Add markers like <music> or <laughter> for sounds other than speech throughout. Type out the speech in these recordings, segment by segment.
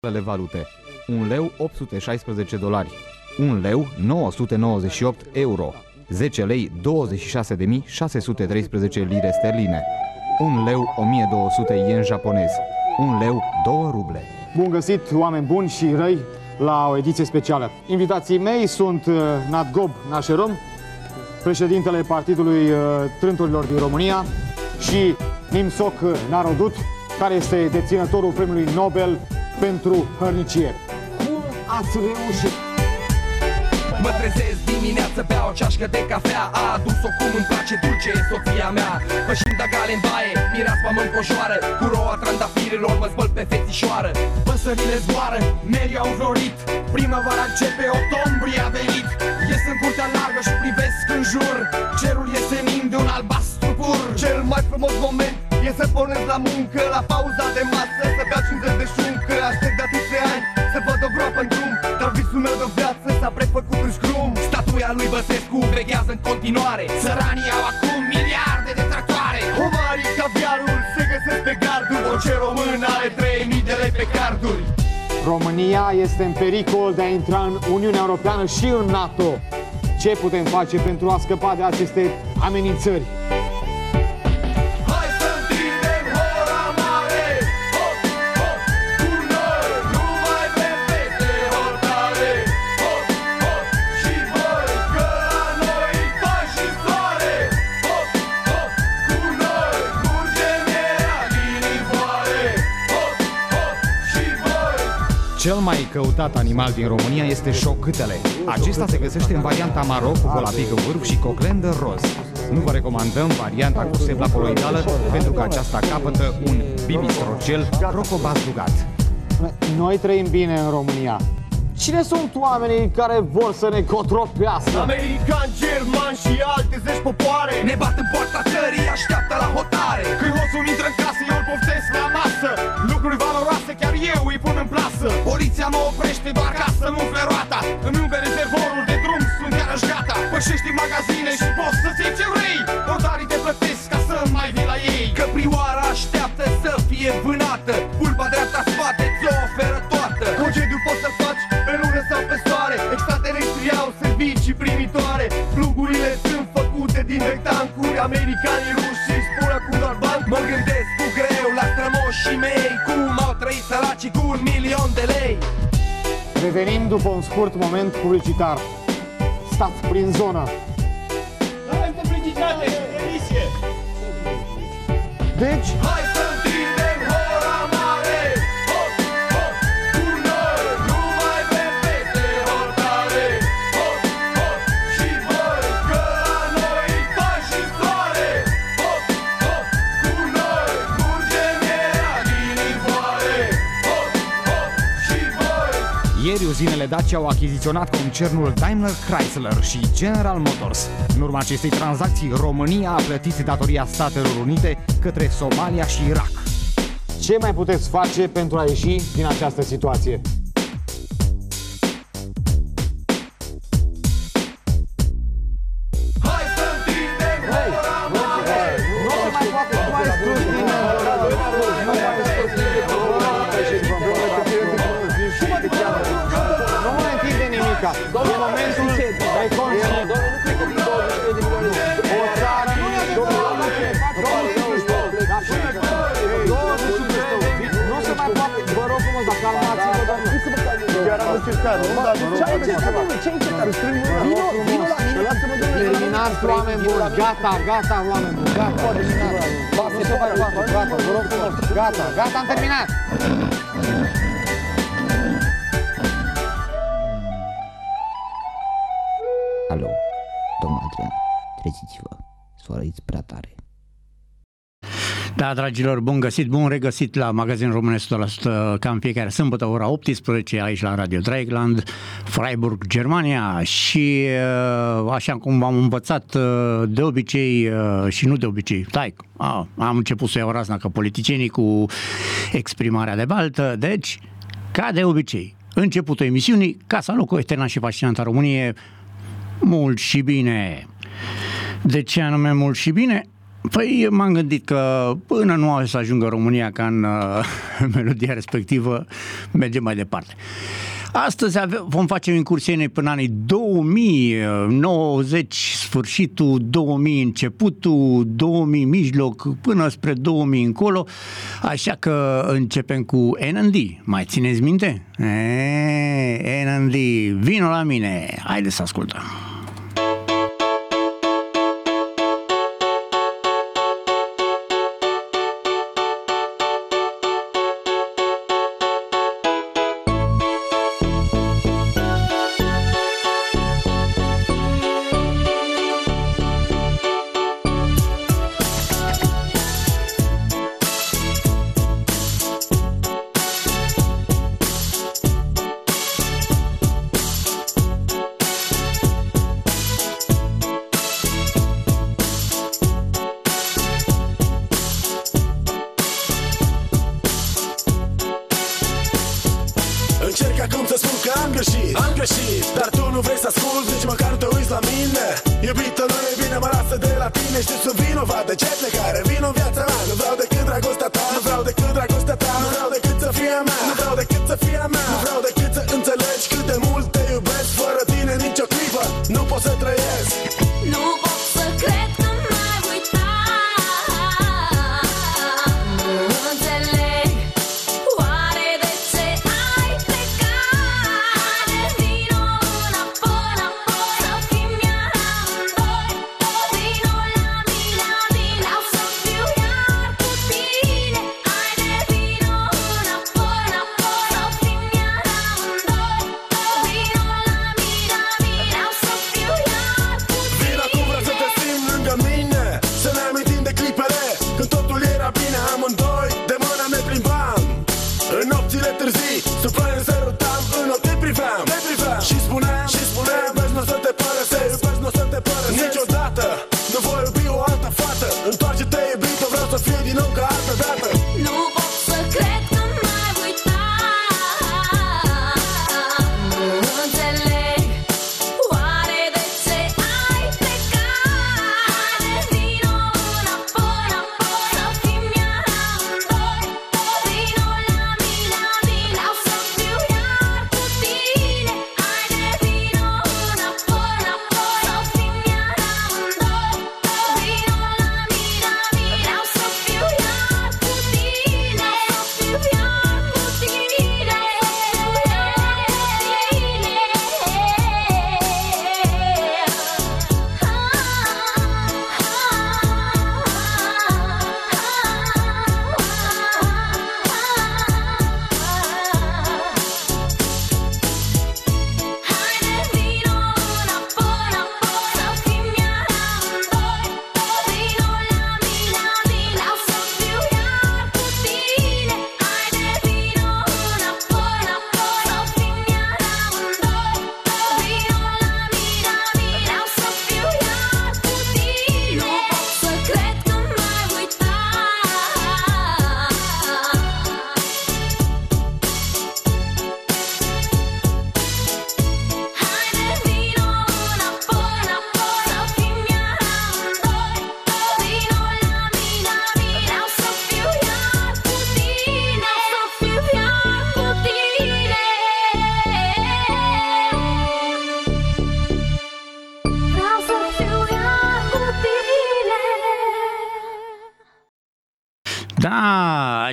principalele valute. 1 leu 816 dolari, 1 leu 998 euro, 10 lei 26.613 lire sterline, 1 leu 1200 yen japonez, 1 leu 2 ruble. Bun găsit, oameni buni și răi, la o ediție specială. Invitații mei sunt uh, Nadgob Nașerom, președintele Partidului uh, Trânturilor din România și Nimsoc Narodut, care este deținătorul premiului Nobel pentru hărnicie. Cum ați reușit? Mă trezesc dimineață, beau o ceașcă de cafea. A adus-o cum îmi place dulce, e soția mea. Pășind gale în baie, mireaspa mă încojoară. Cu roa trandafirilor mă spăl pe fețișoară Păsările zboară, merii au florit. Primăvara începe, octombrie a venit. Ies în curtea largă și privesc în jur. Cerul e senin de un albastru pur. Cel mai frumos moment e să pornesc la muncă La pauza de masă, să beau 50 de șuncă Aștept de atâția ani să văd o groapă în drum Dar visul meu de viață s-a prefăcut în scrum Statuia lui Băsescu veghează în continuare Săranii au acum miliarde de tractoare Omarii, caviarul se găsesc pe garduri Orice român are 3000 de lei pe carduri România este în pericol de a intra în Uniunea Europeană și în NATO. Ce putem face pentru a scăpa de aceste amenințări? Cel mai căutat animal din România este șocâtele. Acesta se găsește în varianta maro cu volapic în vârf și coclen de roz. Nu vă recomandăm varianta cu sebla coloidală pentru că aceasta capătă un bibistrocel crocobazdugat. Noi trăim bine în România. Cine sunt oamenii care vor să ne cotropească? Americani, germani și alte zeci popoare Ne bat în poarta țării, așteaptă la hotare Când hoțul intră în Poliția mă oprește doar ca să nu umfle roata. Îmi umple rezervorul de drum, sunt iarăși gata. Pășești în magazine și poți să-ți iei ce vrei. Portarii te plătesc ca să mai vii la ei. Căprioara așteaptă să fie vânată. Pulpa dreapta spate ți-o oferă toată. Concediu poți să faci pe lună sau pe soare. Extraterestrii au servicii primitoare. Plugurile sunt făcute din rectancuri. Americanii ruși își spun acum doar bani. Mă gândesc cu greu la strămoșii mei Cum au trăit săracii cu un milion de lei Revenim după un scurt moment publicitar. Stați prin zonă. Avem publicitate, emisie! Deci, Hai să Ieri uzinele Dacia au achiziționat concernul Daimler Chrysler și General Motors. În urma acestei tranzacții, România a plătit datoria Statelor Unite către Somalia și Irak. ce mai puteți face pentru a ieși din această situație? Am încercat, nu? Dar nu Ce ai încercat, domnule? Ce ai încercat? Vino, vino la mine, lasă-mă, domnule, la mine. Terminați, oameni buni, gata, gata, oameni buni, gata, terminați. Nu se mai poate, gata, vă rog frumos, gata, gata, am terminat. Da, dragilor, bun găsit, bun regăsit la magazin românesc 100% ca în fiecare sâmbătă, ora 18, aici la Radio Dreieckland, Freiburg, Germania și uh, așa cum am învățat uh, de obicei uh, și nu de obicei, stai, a, am început să iau razna ca politicienii cu exprimarea de baltă, deci, ca de obicei, începutul emisiunii, Casa Locu Eterna și Fascinanta Românie, mult și bine. De ce anume mult și bine? Păi m-am gândit că până nu o să ajungă România ca în uh, <laughs> melodia respectivă, mergem mai departe. Astăzi ave- vom face o incursiune până anii 2090, sfârșitul 2000, începutul 2000, mijloc, până spre 2000 încolo, așa că începem cu NND. Mai țineți minte? E, NND, vino la mine! Haideți să ascultăm!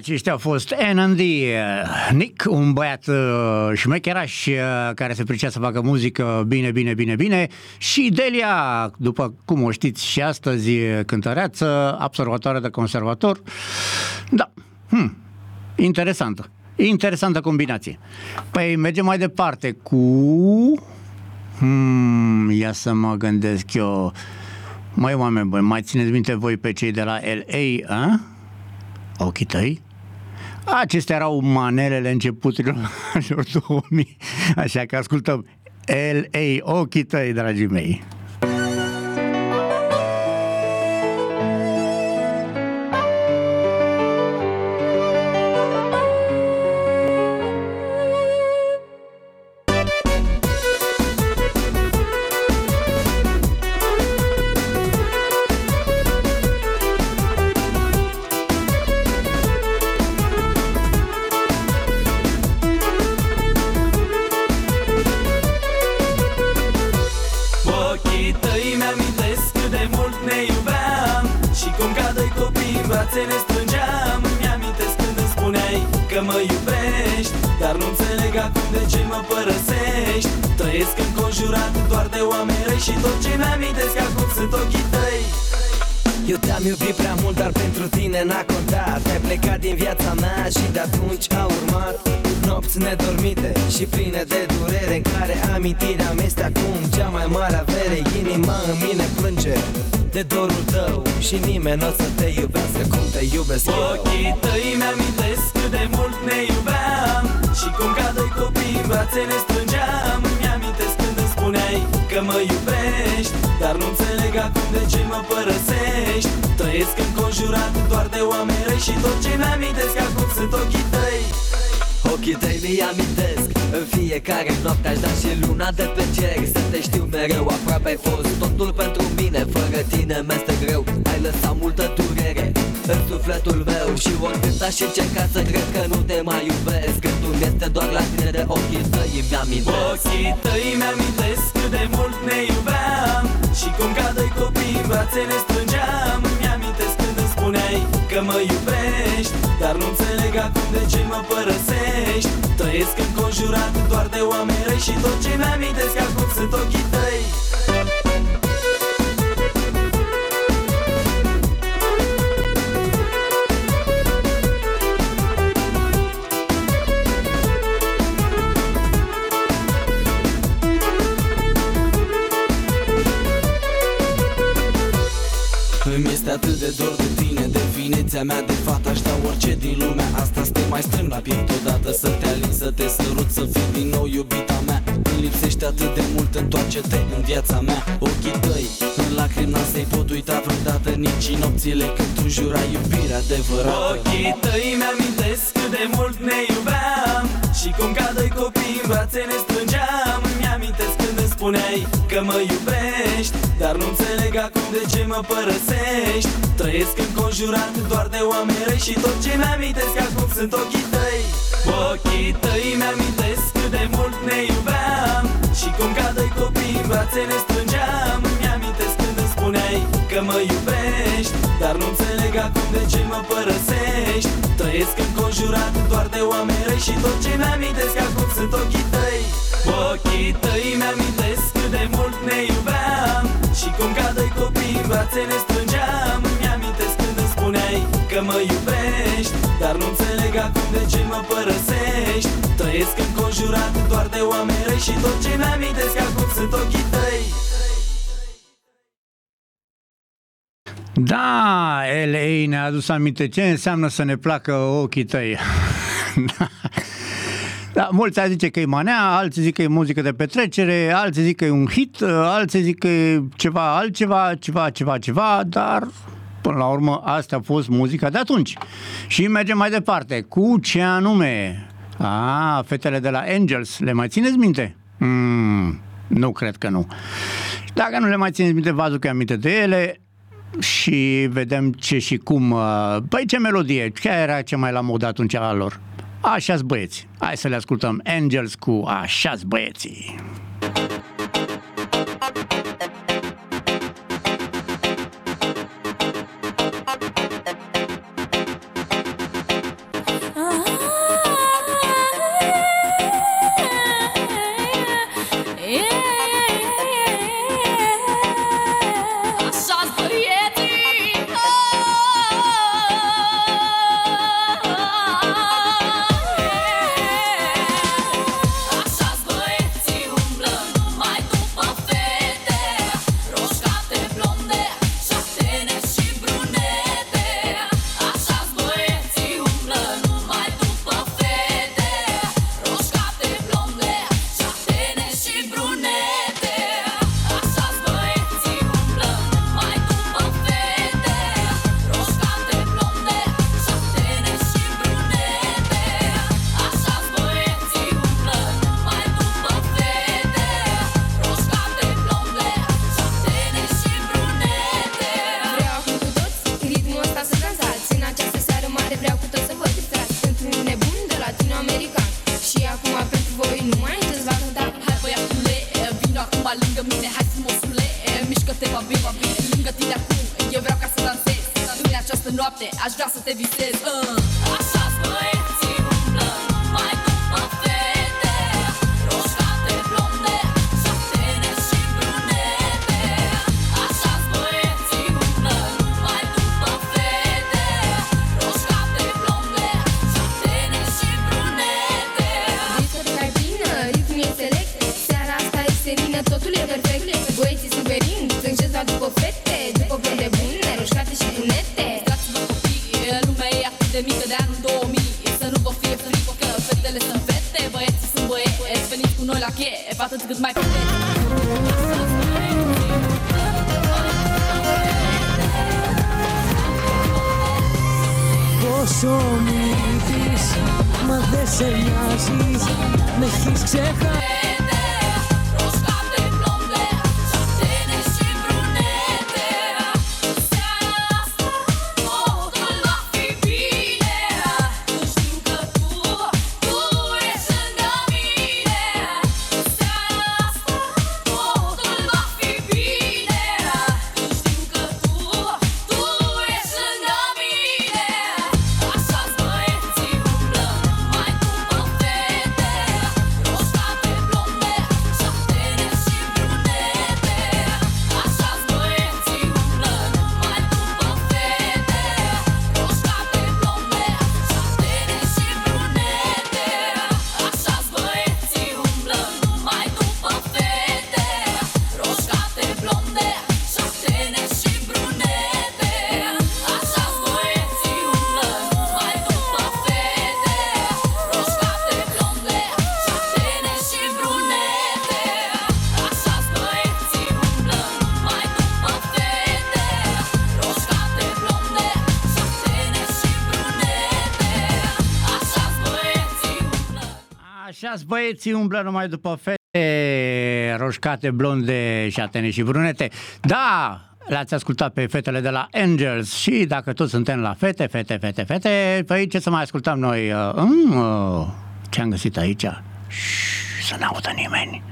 aceștia au fost Anand, uh, Nick, un băiat uh, șmecheraș uh, care se pricea să facă muzică bine, bine, bine, bine și Delia, după cum o știți și astăzi, cântăreață, observatoare de conservator. Da, hmm. interesantă. Interesantă combinație. Păi mergem mai departe cu... Hmm, ia să mă gândesc eu. Mai oameni buni, mai țineți minte voi pe cei de la LA, a? Ochii tăi? Acestea erau manelele începuturilor <laughs> 2000, așa că ascultăm L.A. Ochii tăi, dragii mei. Și nimeni nu o să te iubească cum te iubesc eu. Ochii tăi mi-amintesc cât de mult ne iubeam. Și cum ca doi copii în brațe ne strângeam. Mi-amintesc când îmi spuneai că mă iubești Dar nu înțeleg acum de ce mă părăsești. Trăiesc înconjurat doar de oameni răi Și tot ce mi-amintesc acum sunt ochii tăi. Ochii tăi mi amintesc În fiecare noapte aș da și luna de pe cer. Să te știu mereu aproape ai fost Totul pentru mine, fără tine mi-este greu Ai lăsat multă durere în sufletul meu Și oricât aș încerca să cred că nu te mai iubesc Gândul este doar la tine de ochii tăi îmi amintesc. Ochii tăi mi-amintesc cât de mult ne iubeam Și cum ca doi copii în brațe ne strângeam Îmi amintesc când îmi spuneai că mă iubești Dar nu înțeleg acum de ce mă părăsești. Trăiesc înconjurat doar de oameni răi Și tot ce mi-amintesc acum sunt ochii tăi Definiția mea de fată Aș da orice din lumea asta Să te mai strâng la piept odată Să te alin, să te sărut Să fii din nou iubita mea. Îmi lipsește atât de mult Întoarce-te în viața mea. Ochii tăi în lacrimi n-ai pot uita vreodată Nici în nopțile când tu jurai iubirea adevărată. Ochii tăi mi-amintesc cât de mult ne iubeam. Și cum ca doi copii în brațe ne strângeam. Îmi amintesc când îmi spuneai că mă iubești Dar nu înțeleg acum de ce mă părăsești. Trăiesc înconjurat doar de oameni răi Și tot ce mi-amintesc acum sunt ochii tăi. Ochii tăi mi-amintesc cât de mult ne iubeam Și cum ca doi copii în brațe ne strângeam. Îmi amintesc când îmi spuneai că mă iubești Dar nu înțeleg acum de ce mă părăsești. Trăiesc înconjurat doar de oameni răi Și tot ce mi-amintesc acum sunt ochii tăi. Ochii tăi mi-amintesc cât de mult ne iubeam. Și cum ca doi copii în brațe ne strângeam Îmi amintesc când îmi spuneai că mă iubești. Dar nu înțeleg acum de ce mă părăsești. Trăiesc înconjurat doar de oameni răi Și tot ce mi-amintesc acum sunt ochii tăi. Da, LA ne-a adus aminte. Ce înseamnă să ne placă ochii tăi. <laughs> da. Da, mulți ar zice că e manea, alții zic că e muzică de petrecere, alții zic că e un hit, alții zic că e ceva altceva, ceva, ceva, ceva, dar până la urmă asta a fost muzica de atunci. Și mergem mai departe. Cu ce anume? A, fetele de la Angels, le mai țineți minte? Mm, nu cred că nu. Dacă nu le mai țineți minte, vă aduc aminte de ele și vedem ce și cum. uh, Păi ce melodie, care era cea mai la mod atunci a lor? Așa-s băieți. Hai să le ascultăm. Angels cu Așa-s băieții. Noapte Aș vrea să te visez uh. Așa-s băieții umblă numai după fete roșcate, blonde, șatene și brunete. Da, le-ați ascultat pe fetele de la Angels și dacă toți suntem la fete, fete, fete, fete, păi ce să mai ascultăm noi? Uh, mm, uh, ce am găsit aici? Shh, să n-audă nimeni.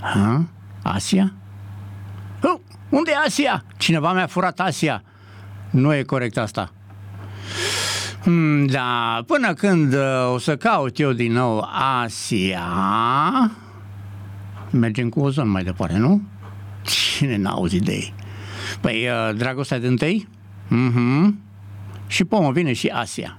Ha? Asia? Uh, unde e Asia? Cineva mi-a furat Asia. Nu e corect asta. Hmm, Da, până când uh, o să caut eu din nou Asia, mergem cu ozon mai departe, nu? Cine n-a auzit de ei? Păi, uh, dragostea de întâi? Mhm. Și pomă vine și Asia.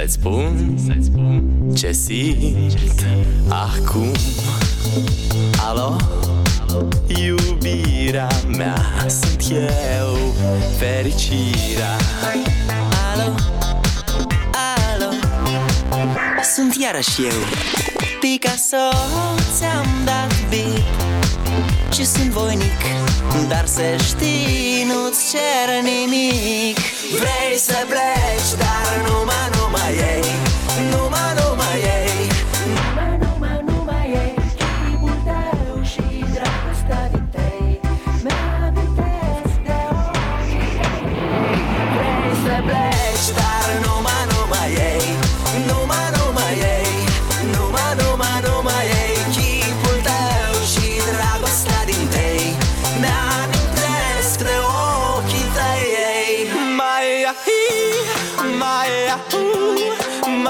să-ți spun ce simt acum. Alo, iubirea mea Sunt eu, fericirea. Alo, alo? Sunt iarăși eu. Picasso, ți-am dat bip ci sunt voinic Dar să știi, nu-ți cer nimic. Vrei să pleci, dar nu mai ei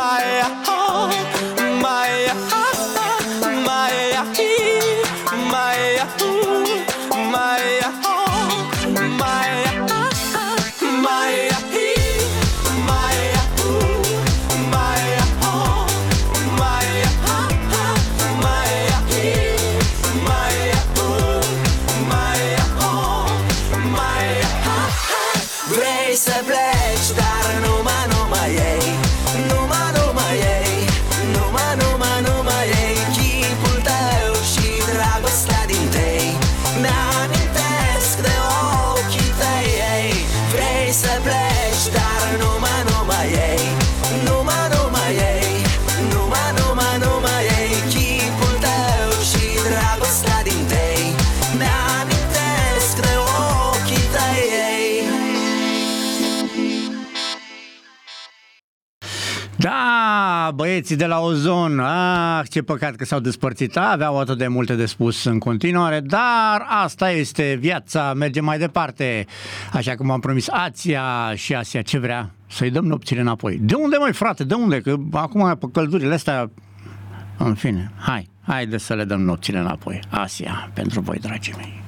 fire. băieții de la Ozon, ah, ce păcat că s-au despărțit, aveau atât de multe de spus în continuare, dar asta este viața, mergem mai departe, așa cum am promis, Ația și Asia ce vrea, să-i dăm nopțile înapoi. De unde, mai frate, de unde? Că acum pe căldurile astea, în fine, hai, haide să le dăm nopțile înapoi. Asia, pentru voi, dragii mei.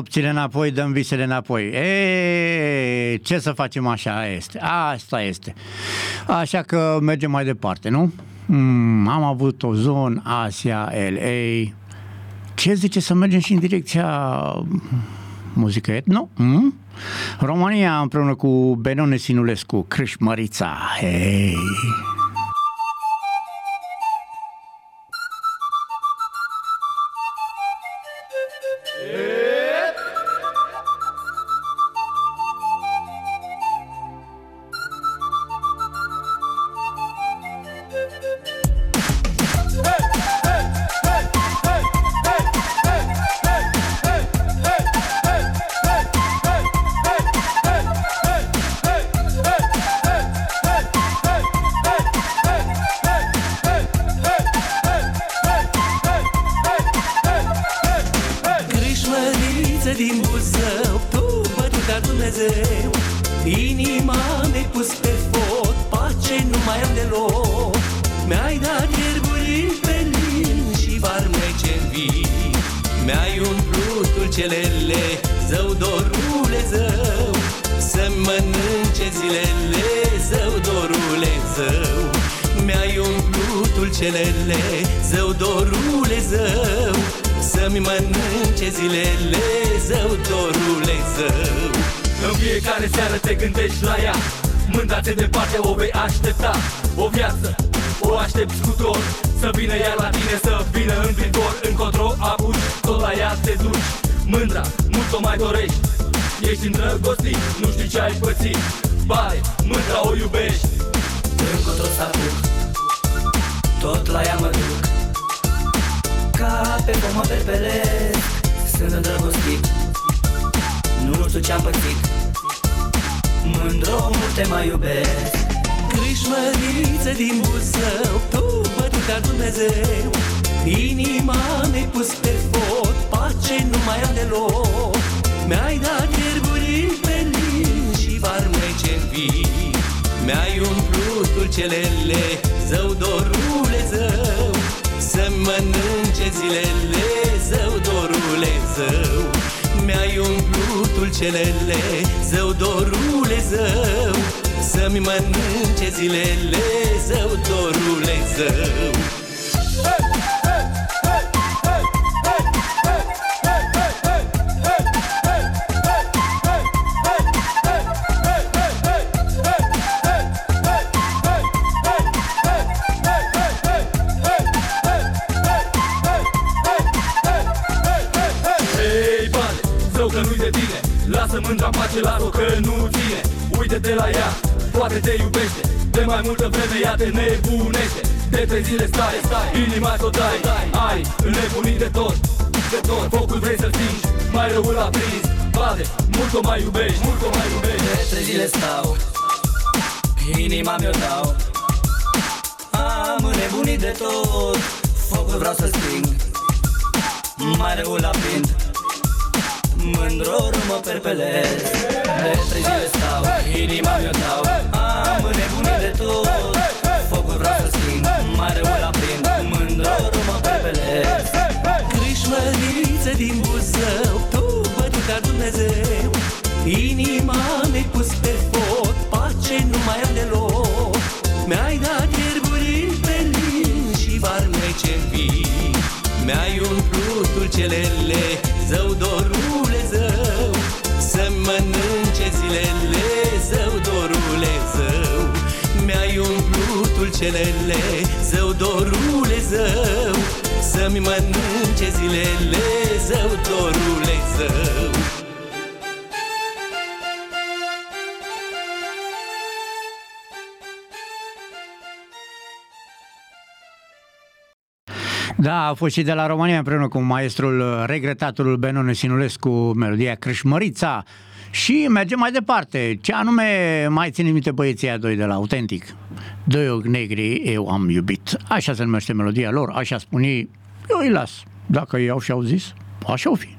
Nopțile înapoi, dăm visele înapoi. E, ce să facem așa este? Asta este. Așa că mergem mai departe, nu? Mm, am avut o zonă, Asia, LA. Ce zice să mergem și în direcția muzică etno? Mm? România împreună cu Benone Sinulescu, Crâșmărița. Hei! Tot la ea mă duc. Ca pe pomă perpelesc Sunt îndrăgostit. Nu știu ce-am pățit. Mândro mult te mai iubesc. Crișmăriță din Buzău Tu bătuta Dumnezeu. Inima mi-ai pus pe fot Pace nu mai am deloc. Mi-ai dat ierburi pe lin Și farmece vii Mi-ai umplut dulcelele Zău, dorule, zău Să-mi mănânce zilele Zău, dorule, zău. Mi-ai umplut dulcelele Zău, dorule, zău Să-mi mănânce zilele Zău, dorule, zău trei zile stai, stai, inima ți-o dai. Ai înnebunit de tot, de tot Focul vrei să stingi, mai răul la prins Bade, mult o mai iubești, mult o mai iubești. De trei zile stau Inima mi-o dau. Am înnebunit de tot Focul vreau să sting. Mai răul la prind Mândror mă perpelez. De trei zile stau Inima mi-o dau. Am înnebunit de tot Crișmăriță din Buzău Tu bătuta Dumnezeu. Inima mi-ai pus pe fot Pace nu mai am deloc Mi-ai dat ierburi pe lin Și farmece vii Mi-ai umplut dulcelele Zău, dorule, zău. Să-mi mănânce zilele Zău, dorule, zău. Mi-ai umplut dulcelele Zău, dorule, zău. Să-mi mănânce zilele a fost și de la România împreună cu maestrul uh, regretatul Benone Sinulescu, melodia Crâșmărița. Și mergem mai departe. Ce anume mai ține minte băieții aia doi de la Autentic? Doi ochi negri eu am iubit. Așa se numește melodia lor, așa spune ei. Eu îi las. Dacă ei au și-au zis, așa o fi.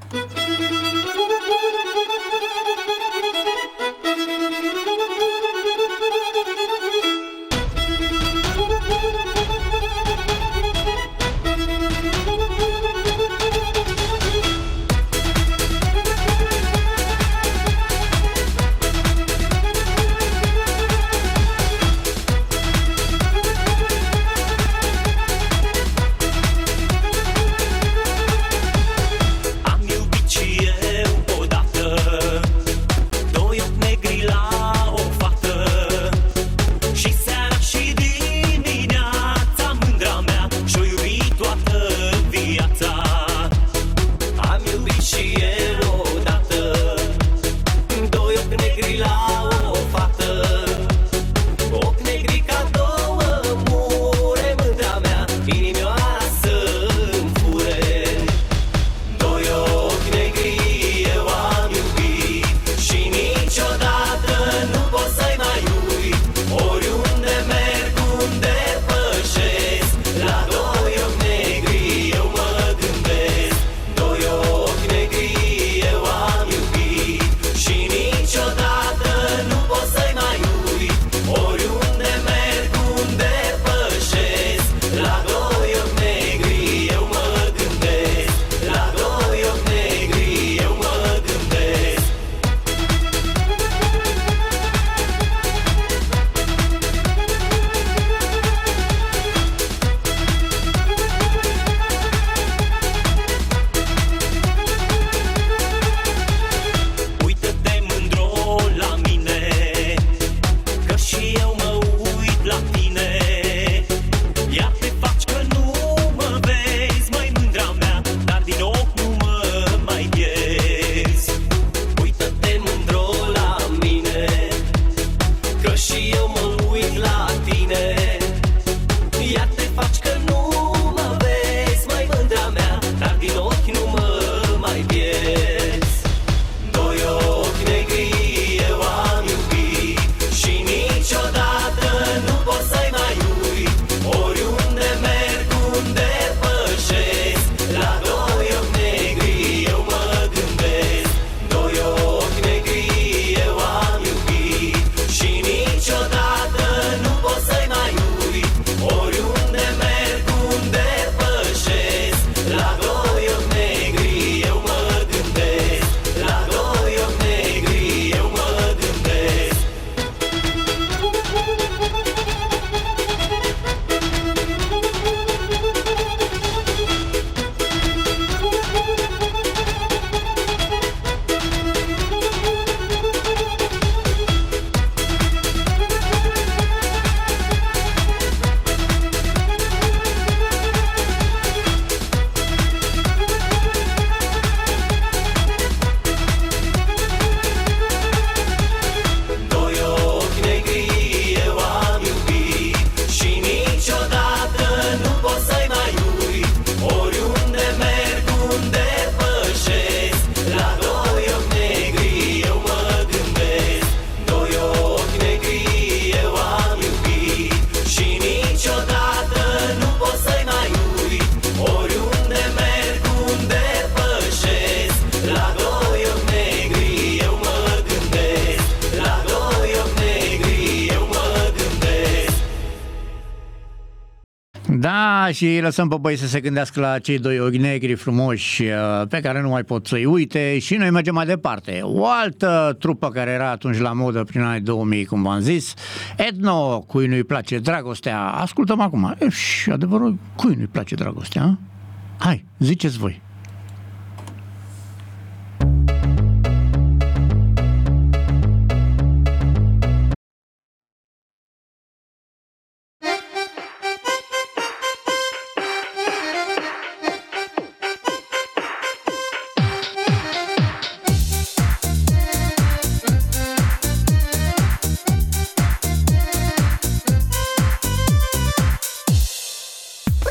și lăsăm pe băi să se gândească la cei doi ochi negri frumoși uh, pe care nu mai pot să-i uite și noi mergem mai departe. O altă trupă care era atunci la modă prin anii 2000, cum v-am zis, Etno, cui nu-i place dragostea. Ascultăm acum. E, și adevărul, cui nu-i place dragostea? Hai, ziceți voi.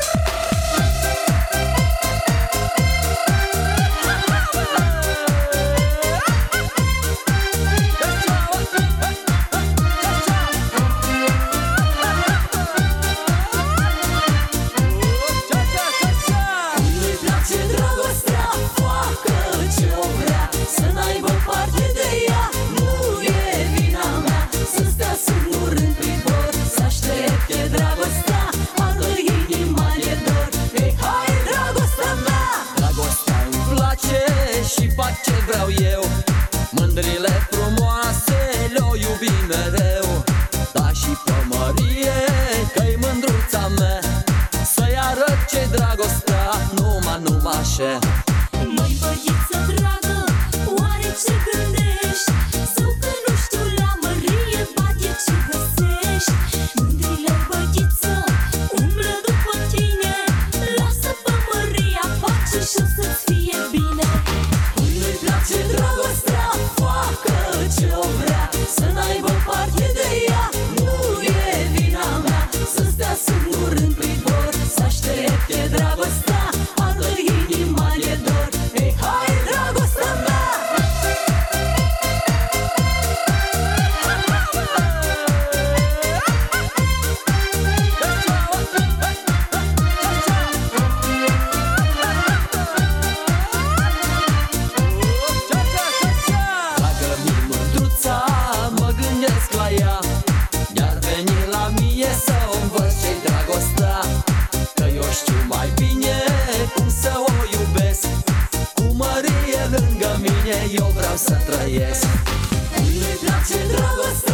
Yeah. Sin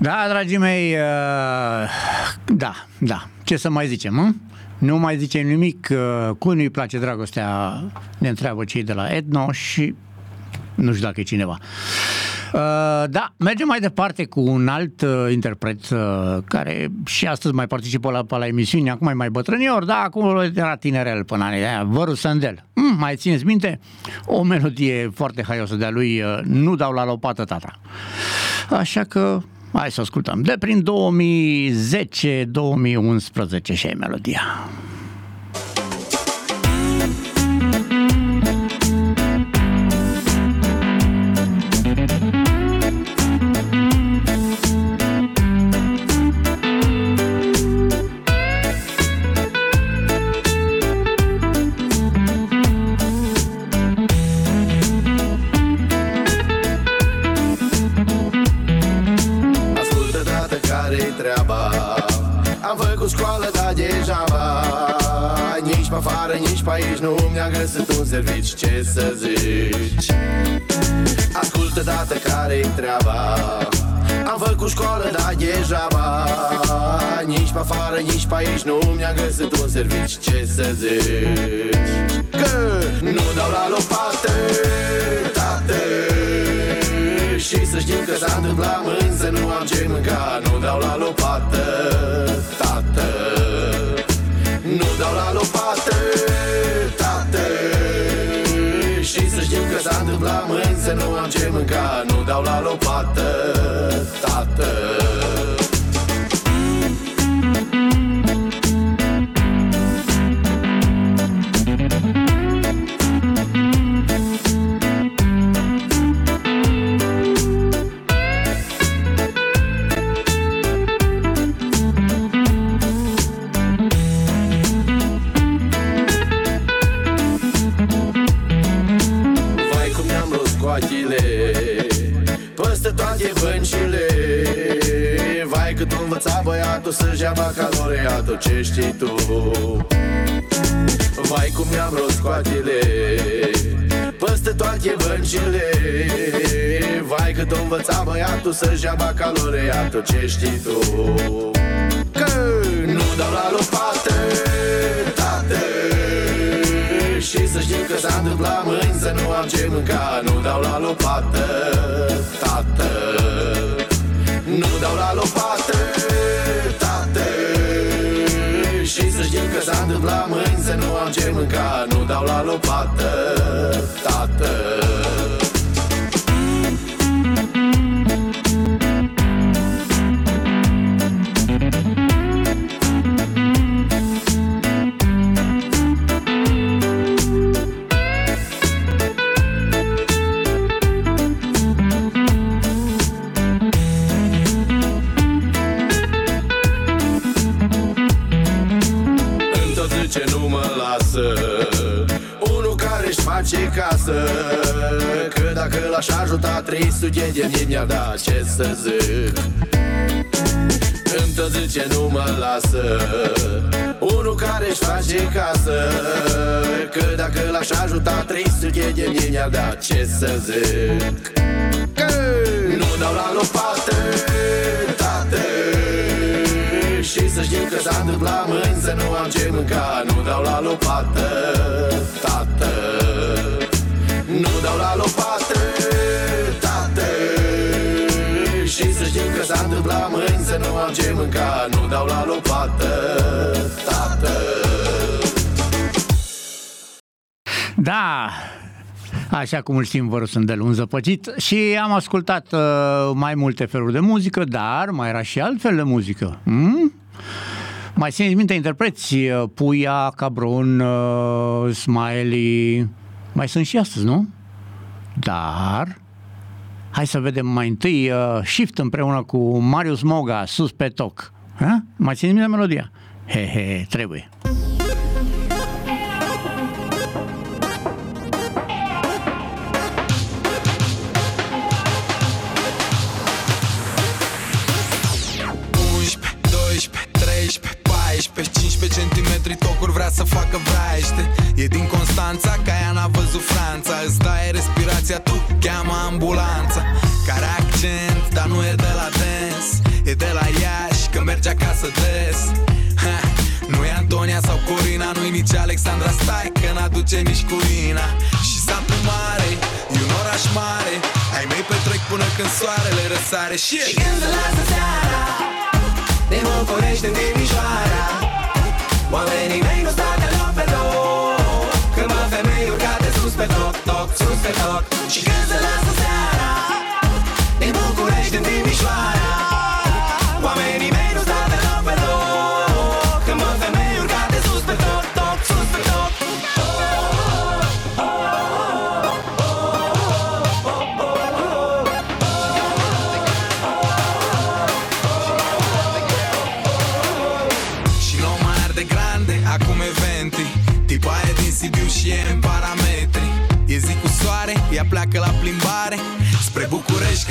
Da, dragii mei, uh, da, da. Ce să mai zicem, mă? Nu mai zicem nimic. Uh, cu nu-i place dragostea, ne întreabă cei de la Etno și nu știu dacă e cineva. Uh, da, mergem mai departe cu un alt interpret care și astăzi mai participă la, la emisiune, acum e mai bătrânior, da, acum era tinerel până anii aia, Văru Sandel. Mm, mai țineți minte? O melodie foarte haiosă de-a lui, Nu dau la lopată tata. Așa că hai să ascultăm. De prin 2010-2011 și e melodia. Servici Ce să zici? Ascultă, tată, care-i treaba. Am făcut școală, dar degeaba Nici pe afară, nici pe aici Nu mi-a găsit un servici. Ce să zici? Că nu dau la lopată Tată. Și să știm că s-a întâmplat mâini Să nu am ce mânca. Nu dau la lopată Tată. Nu dau la lopată Tată Și să știm că s-a întâmplat mâini Să nu am ce mânca. Nu dau la lopată Tată băiatul Să-și ia bacalaureatul Ce știi tu? Vai cum mi-am rupt coachile Peste toate băncile. Vai cât o învăța băiatul Să-și ia bacalaureatul Ce știi tu? Că nu dau la lopată Tată și să știm că s-a întâmplat mâini Să nu am ce mânca. Nu dau la lopată Tată știm că s-a întâmplat mâini Să nu am ce mânca Nu dau la lopată Tată de mii mi-ar da ce să zic? Îmi tot zice nu mă lasă. Unul care își face casă. Că dacă l-aș ajuta 300 de mii mi-ar da ce să zic? Că nu dau la lopată Tată. Și să știm că s-a întâmplat mâini Să nu am ce mânca. Nu dau la lopată Tată. Nu dau la lopată s-a întâmplat mâini Să nu am ce mânca Nu dau la lopată Tată Da, așa cum îl știm, vă Sândel, un zăpăcit și am ascultat uh, mai multe feluri de muzică, dar mai era și altfel de muzică. Hmm? Mai țineți minte interpreți? uh, Puia, Cabron, uh, Smiley, mai sunt și astăzi, nu? Dar, hai să vedem mai întâi uh, Shift împreună cu Marius Moga, sus pe toc. Ha? Mai țineți minte melodia? He, he, he, trebuie. centimetri tocuri vrea să facă vraiește E din Constanța, ca ea n-a văzut Franța Îți dai respirația, tu cheamă ambulanța. Care accent, dar nu e de la dance E de la Iași, că merge acasă des. Ha, Nu e Antonia Sonia sau Corina Nu-i nici Alexandra. Stai că n-aduce nici cu Ina Și satul mare E un oraș mare. Ai mei petrec până când soarele răsare. Și, Și când se lasă seara De București în Timișoara Oamenii mei nu stau toc, toc, sus pe toc. Și când se lasă seara Din București în Timișoara. Oamenii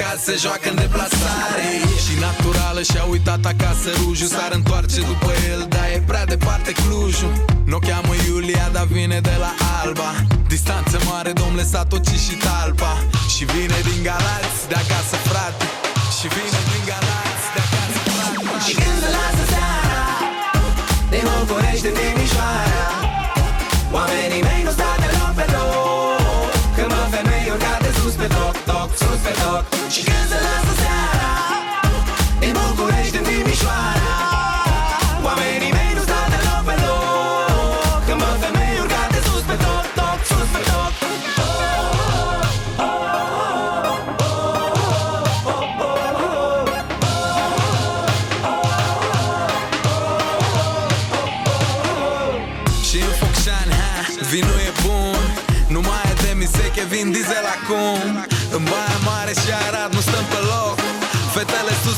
ca se joacă în deplasare Și naturală și-a uitat acasă rujul S-ar întoarce după el, dar e prea departe Clujul. N-o cheamă Iulia, dar vine de la Alba. Distanță mare, domnule Satoci și Talpa. Și vine din Galați, de acasă frate. Și vine din Galați, de acasă frate. Și când se lasă seara De București în Timișoara. Oamenii mei nu stau sus pe toc, toc, sus pe toc Și când se lasă seara Din București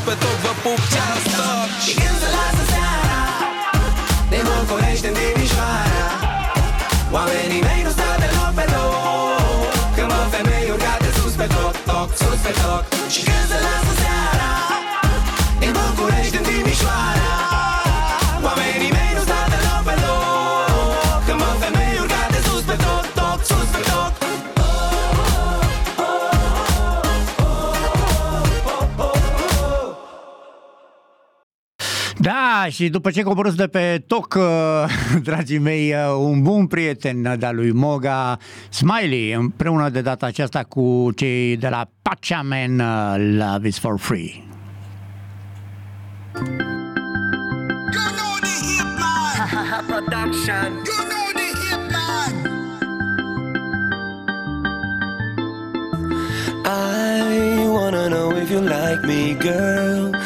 pe top, vă pup ceara stop Și când se lasă seara De București în Timișoara Oamenii mei Da, și după ce coborâți de pe toc, uh, <laughs> dragii mei, uh, un bun prieten de-a lui Moga, Smiley, împreună de data aceasta cu cei de la Pachaman uh, Love is for Free. Production. You know the hip man. I wanna know if you like me, girl.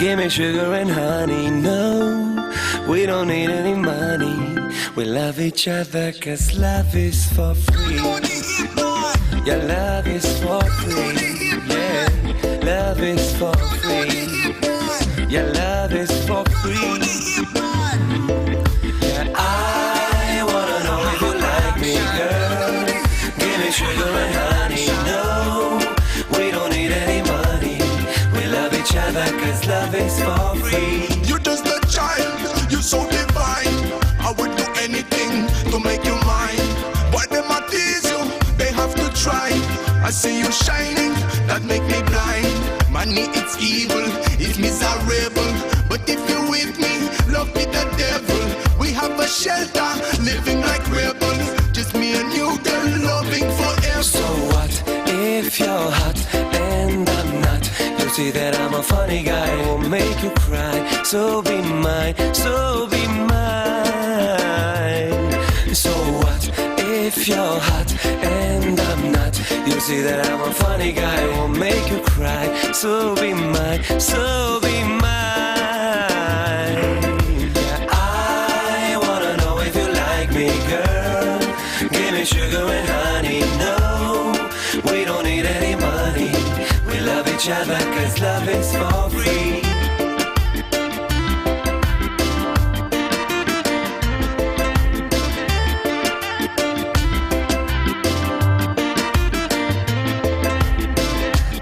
Give me sugar and honey. No, we don't need any money. We love each other cause love is for free. Your love is for free. Yeah, love is for free. Your love is for free. Yeah, I wanna know if you like me, girl. Give me sugar love for free. You're just a child, you're so divine. I would do anything to make you mine. Why them a tease you? They have to try. I see you shining, that make me blind. Money, it's evil, it's miserable. But if you're with me, love be the devil. We have a shelter, living like rebels. Just me and you, girl, loving forever. So what if you're hot see that I'm a funny guy, won't make you cry. So be mine, so be mine. So what if you're hot and I'm not? You see that I'm a funny guy, won't make you cry. So be mine, so be mine. I wanna know if you like me, girl. Give me sugar and honey. No, we don't each other cause love is for free.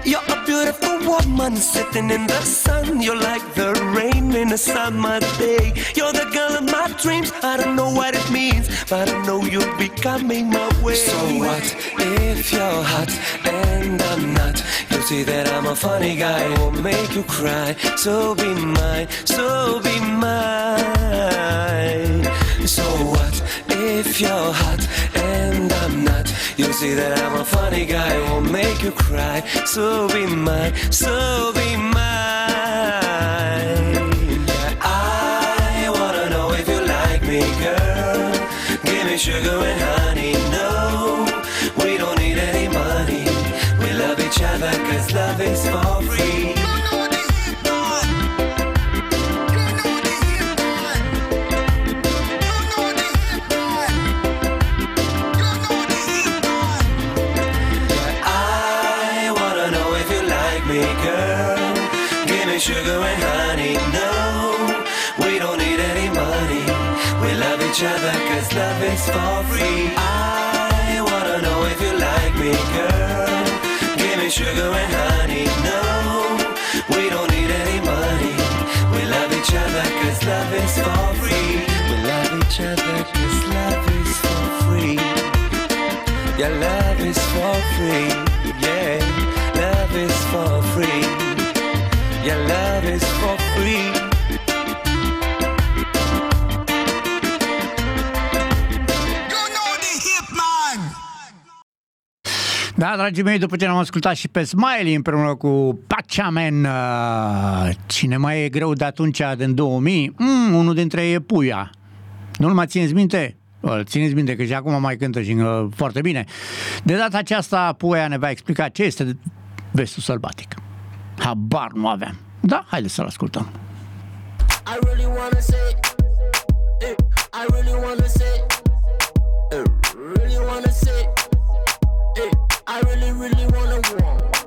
You're a beautiful woman sitting in the sun. You're like the rain in a summer day. You're the girl of my dreams. I don't know what it means, but I know you'll be coming my way. So what if you're hot and I'm not? See that I'm a funny guy, won't make you cry. So be mine, so be mine. So what if you're hot and I'm not? You'll see that I'm a funny guy, won't make you cry. So be mine, so be mine. I wanna know if you like me, girl. Give me sugar and honey. Girl. Give me sugar and honey. No, we don't need any money. We love each other cause love is for free. For free. Da, dragii mei, după ce ne-am ascultat și pe Smiley împreună cu Pachaman, uh, cine mai e greu de atunci, din 2000, mm, unul dintre ei e Puia. Nu-l mai țineți minte? Îl țineți minte că și acum mai cântă și uh, foarte bine. De data aceasta, Puia ne va explica ce este vestul sălbatic. Habar nu aveam. Da, haideți să-l ascultăm. I really wanna say, eh, I really wanna say, eh, really wanna say, eh, I really, really wanna want.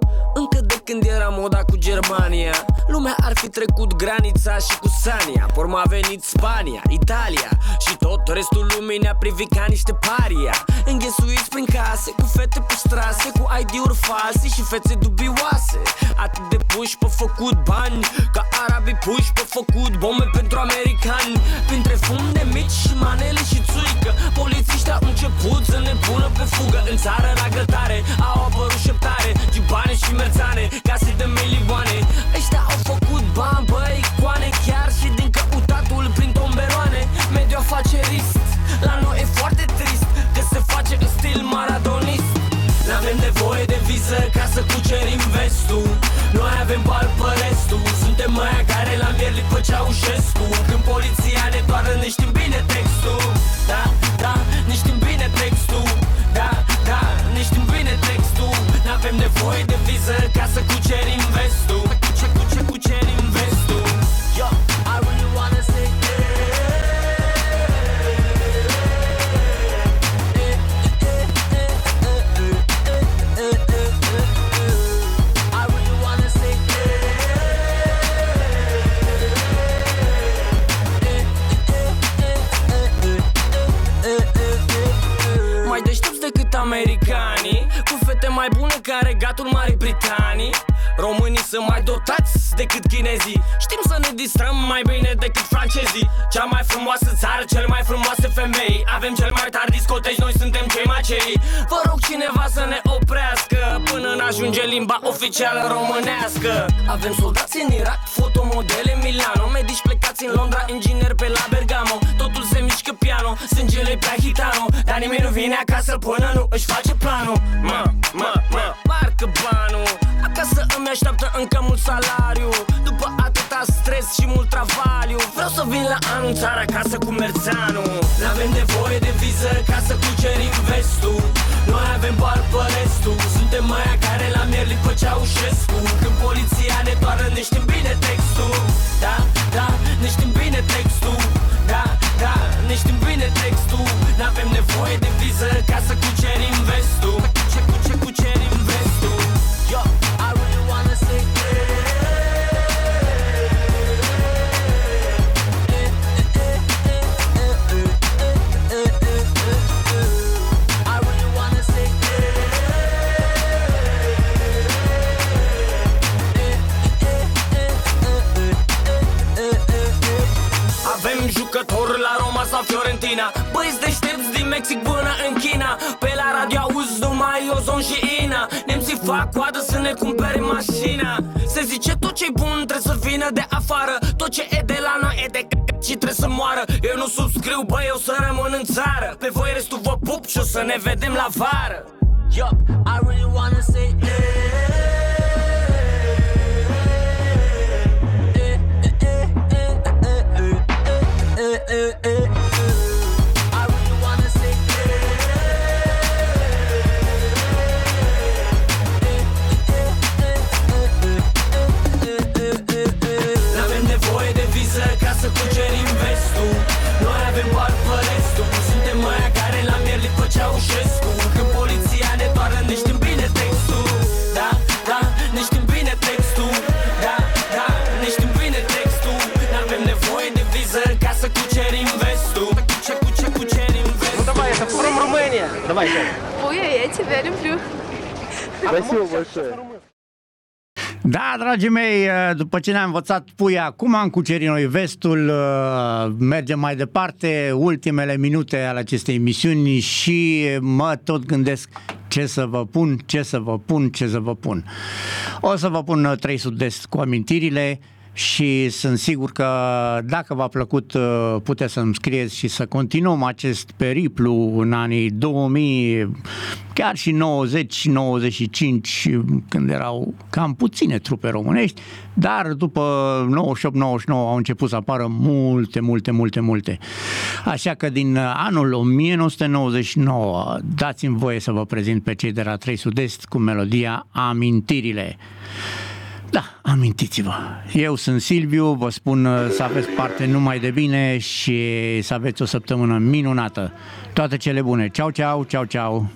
Încă de când era moda cu Germania. Lumea ar fi trecut granița și cu Sania. Porma a venit Spania, Italia Și tot restul lumii ne-a privit ca niște paria. Înghesuiți prin case, cu fete pe strase Cu ID-uri false și fețe dubioase. Atât de puși pe făcut bani Ca arabii puși pe făcut bombe pentru americani. Printre fum de mici și manele și țuică Polițiștii au început să ne pună pe fugă. În țară la grătare au apărut șeptare Gibane și merțane, case de milioane Ăștia au făcut bani, băi, icoane Chiar și din căutatul prin tomberoane. Mediu afacerist, la noi e foarte trist Că se face în stil maradonist. N-avem nevoie de viză ca să cucerim vestul. Noi avem bani pe restul. Suntem aia care la mierli pe Ceaușescu Când poliția ne doară ne știm bine textul. Da, de viză decât francezii Cea mai frumoasă țară, cele mai frumoase femei. Avem cel mai tari discoteci, noi suntem cei mai cei. Vă rog cineva să ne oprească Până n-ajunge limba oficială românească. Avem soldați în Irak, fotomodele în Milano. Medici plecați în Londra, ingineri pe la Bergamo. Totul se mișcă piano, sângele prea hitano Dar nimeni nu vine acasă până nu își face planul. Mă, mă, mă, marcă banul. Acasă îmi așteaptă încă mult salariu. După atâta stres și mult travaliu Vreau să vin la anul țara acasă cu Merțanu N-avem nevoie de viză ca să cucerim vestul. Noi avem bani pe restul Suntem aia care la mierli pe Ceaușescu Când poliția ne doară ne știm China. Băieți deștepți din Mexic până în China. Pe la radio auzi numai ozon și ina Nemții fac coadă să ne cumpere mașina. Se zice tot ce-i bun trebuie să vină de afară. Tot ce e de la noi e de c- și trebuie să moară. Eu nu subscriu, bă, eu să rămân în țară. Pe voi restul vă pup și o să ne vedem la vară. Yup, I really wanna say I Румыния. Давай, Ой, я тебя люблю. Спасибо большое. Da, dragii mei, după ce ne-am învățat puia, cum am cucerit noi vestul, uh, mergem mai departe, ultimele minute ale acestei emisiuni și mă tot gândesc ce să vă pun, ce să vă pun, ce să vă pun. O să vă pun uh, 3 sud-est cu amintirile și sunt sigur că dacă v-a plăcut uh, puteți să-mi scrieți și să continuăm acest periplu în anii 2000, chiar și 90-95 când erau cam puține trupe românești, dar după 98-99 au început să apară multe, multe, multe, multe. Așa că din anul 1999 dați-mi voie să vă prezint pe cei de la 3 Sud-Est cu melodia Amintirile. Da, amintiți-vă. Eu sunt Silviu, vă spun uh, să aveți parte numai de bine și să aveți o săptămână minunată. Toate cele bune. Ceau, ceau, ceau, ceau.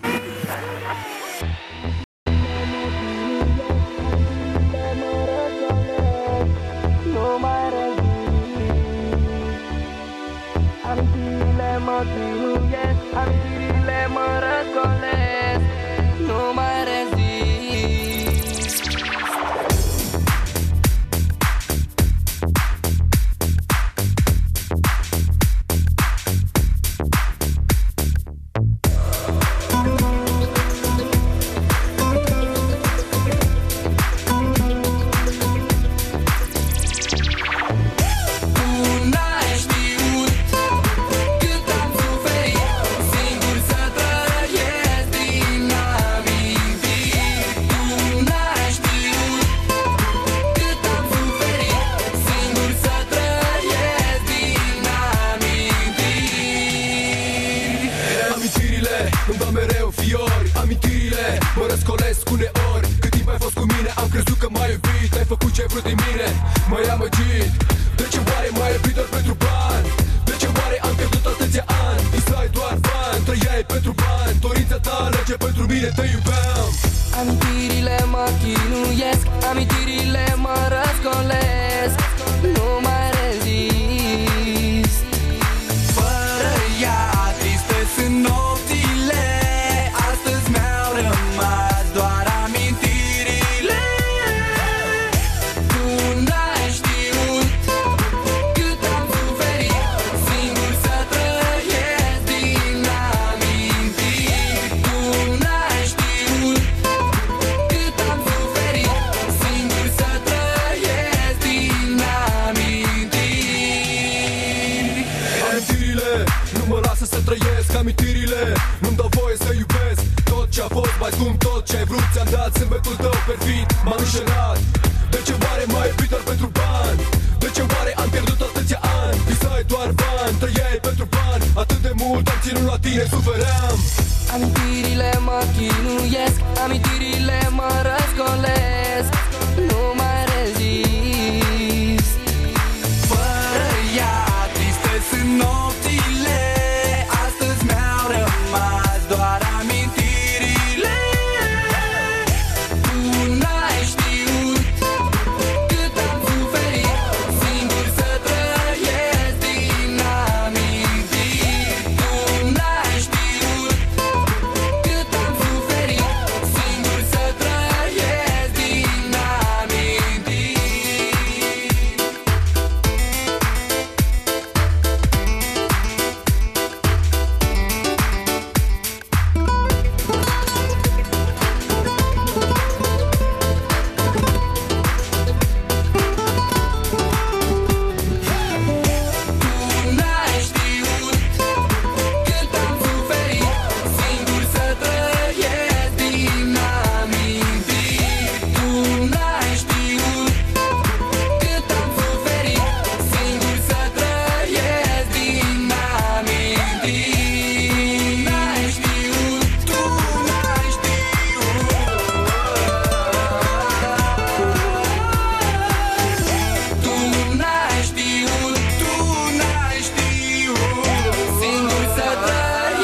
Scump, tot ce ai vrut Ți-am dat zâmbetul tău